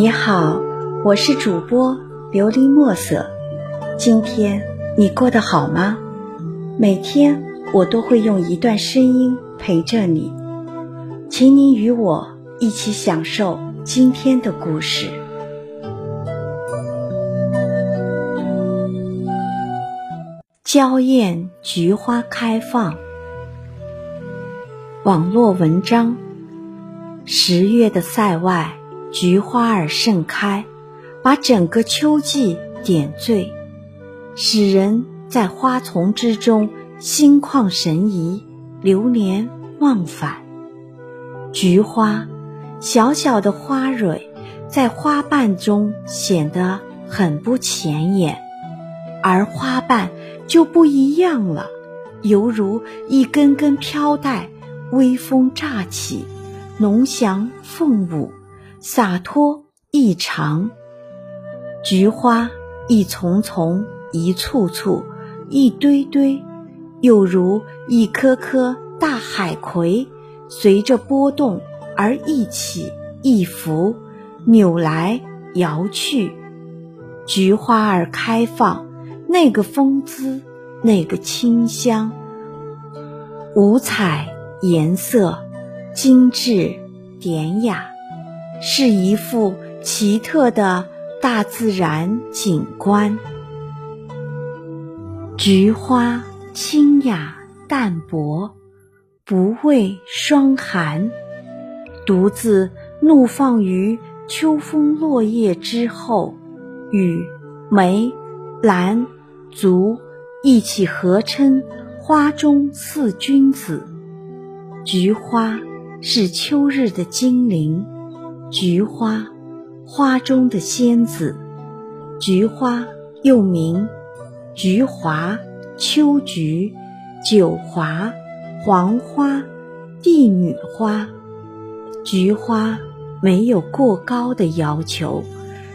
你好，我是主播琉璃墨色。今天你过得好吗？每天我都会用一段声音陪着你，请你与我一起享受今天的故事。娇艳菊花开放。网络文章：十月的塞外。菊花儿盛开，把整个秋季点缀，使人在花丛之中心旷神怡、流连忘返。菊花，小小的花蕊，在花瓣中显得很不显眼，而花瓣就不一样了，犹如一根根飘带，微风乍起，浓翔凤舞。洒脱异常，菊花一丛丛、一簇簇、一堆堆，又如一颗颗大海葵，随着波动而一起一伏，扭来摇去。菊花儿开放，那个风姿，那个清香，五彩颜色，精致典雅。是一幅奇特的大自然景观。菊花清雅淡泊，不畏霜寒，独自怒放于秋风落叶之后，与梅、兰、竹一起合称花中四君子。菊花是秋日的精灵。菊花，花中的仙子。菊花又名菊华、秋菊、九华、黄花、帝女花。菊花没有过高的要求，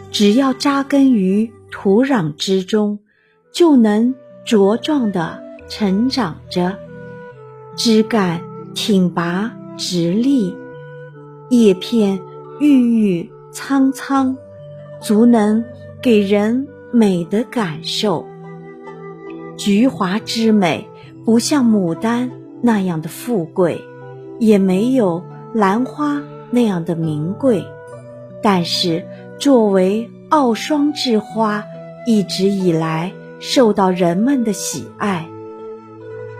只要扎根于土壤之中，就能茁壮地成长着，枝干挺拔直立，叶片。郁郁苍苍，足能给人美的感受。菊花之美，不像牡丹那样的富贵，也没有兰花那样的名贵。但是，作为傲霜之花，一直以来受到人们的喜爱。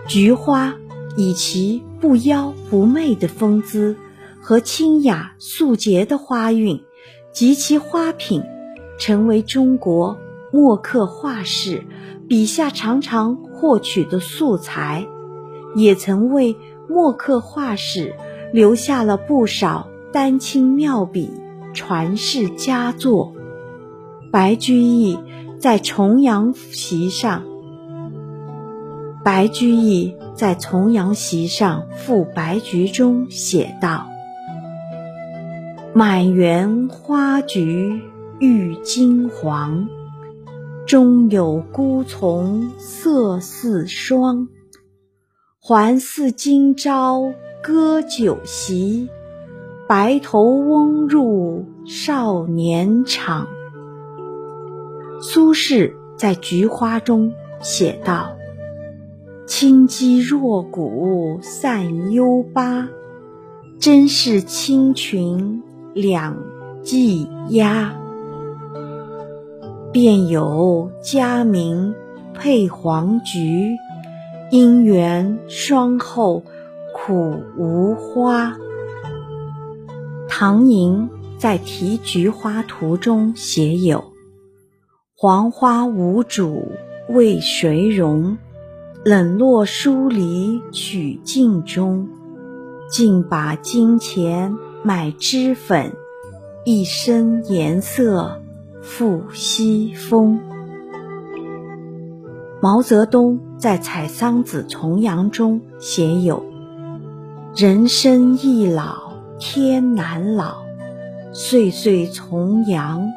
菊花以其不妖不媚的风姿。和清雅素洁的花韵及其花品，成为中国墨客画史笔下常常获取的素材，也曾为墨客画史留下了不少丹青妙笔传世佳作。白居易在重阳席上，白居易在重阳席上赋白菊中写道。满园花菊郁金黄，中有孤丛色似霜。还似今朝歌酒席，白头翁入少年场。苏轼在《菊花》中写道：“清肌若骨散幽巴，真是清群。”两季鸦，便有佳名配黄菊，姻缘双后苦无花。唐寅在《题菊花图》中写有：“黄花无主为谁容？冷落疏离取镜中，竟把金钱。”买脂粉，一身颜色付西风。毛泽东在《采桑子·重阳》中写有：“人生易老天难老，岁岁重阳，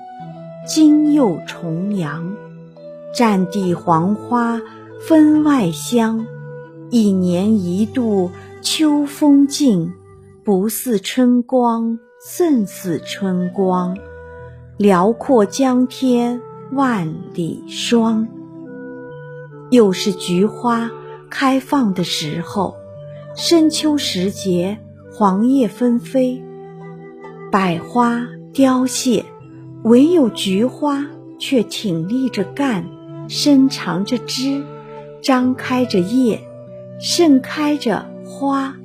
今又重阳。战地黄花分外香，一年一度秋风劲。”不似春光，胜似春光。辽阔江天万里霜。又是菊花开放的时候，深秋时节，黄叶纷飞，百花凋谢，唯有菊花却挺立着干，伸长着枝，张开着叶，盛开着花，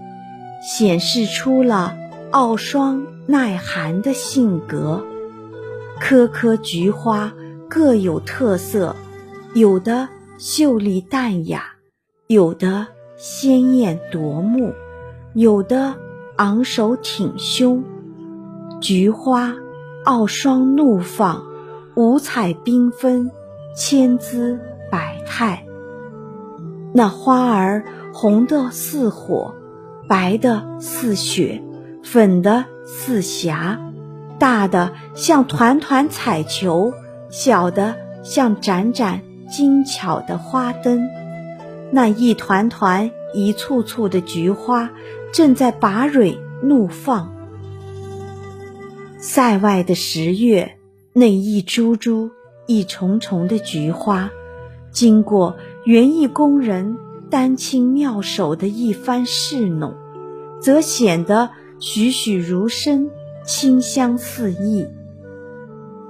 显示出了傲霜耐寒的性格。棵棵菊花各有特色，有的。秀丽淡雅，有的鲜艳夺目，有的昂首挺胸。菊花傲霜怒放，五彩缤纷，千姿百态。那花儿红的似火，白的似雪，粉的似霞，大的像团团彩球，小的像盏盏。精巧的花灯，那一团团、一簇簇的菊花正在拔蕊怒放。塞外的十月，那一株株、一重重的菊花，经过园艺工人丹青妙手的一番侍弄，则显得栩栩如生，清香四溢。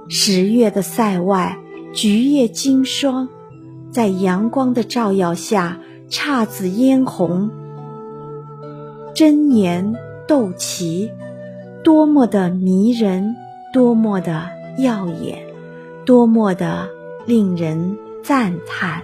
十月的塞外。菊叶金霜，在阳光的照耀下姹紫嫣红，争妍斗奇，多么的迷人，多么的耀眼，多么的令人赞叹。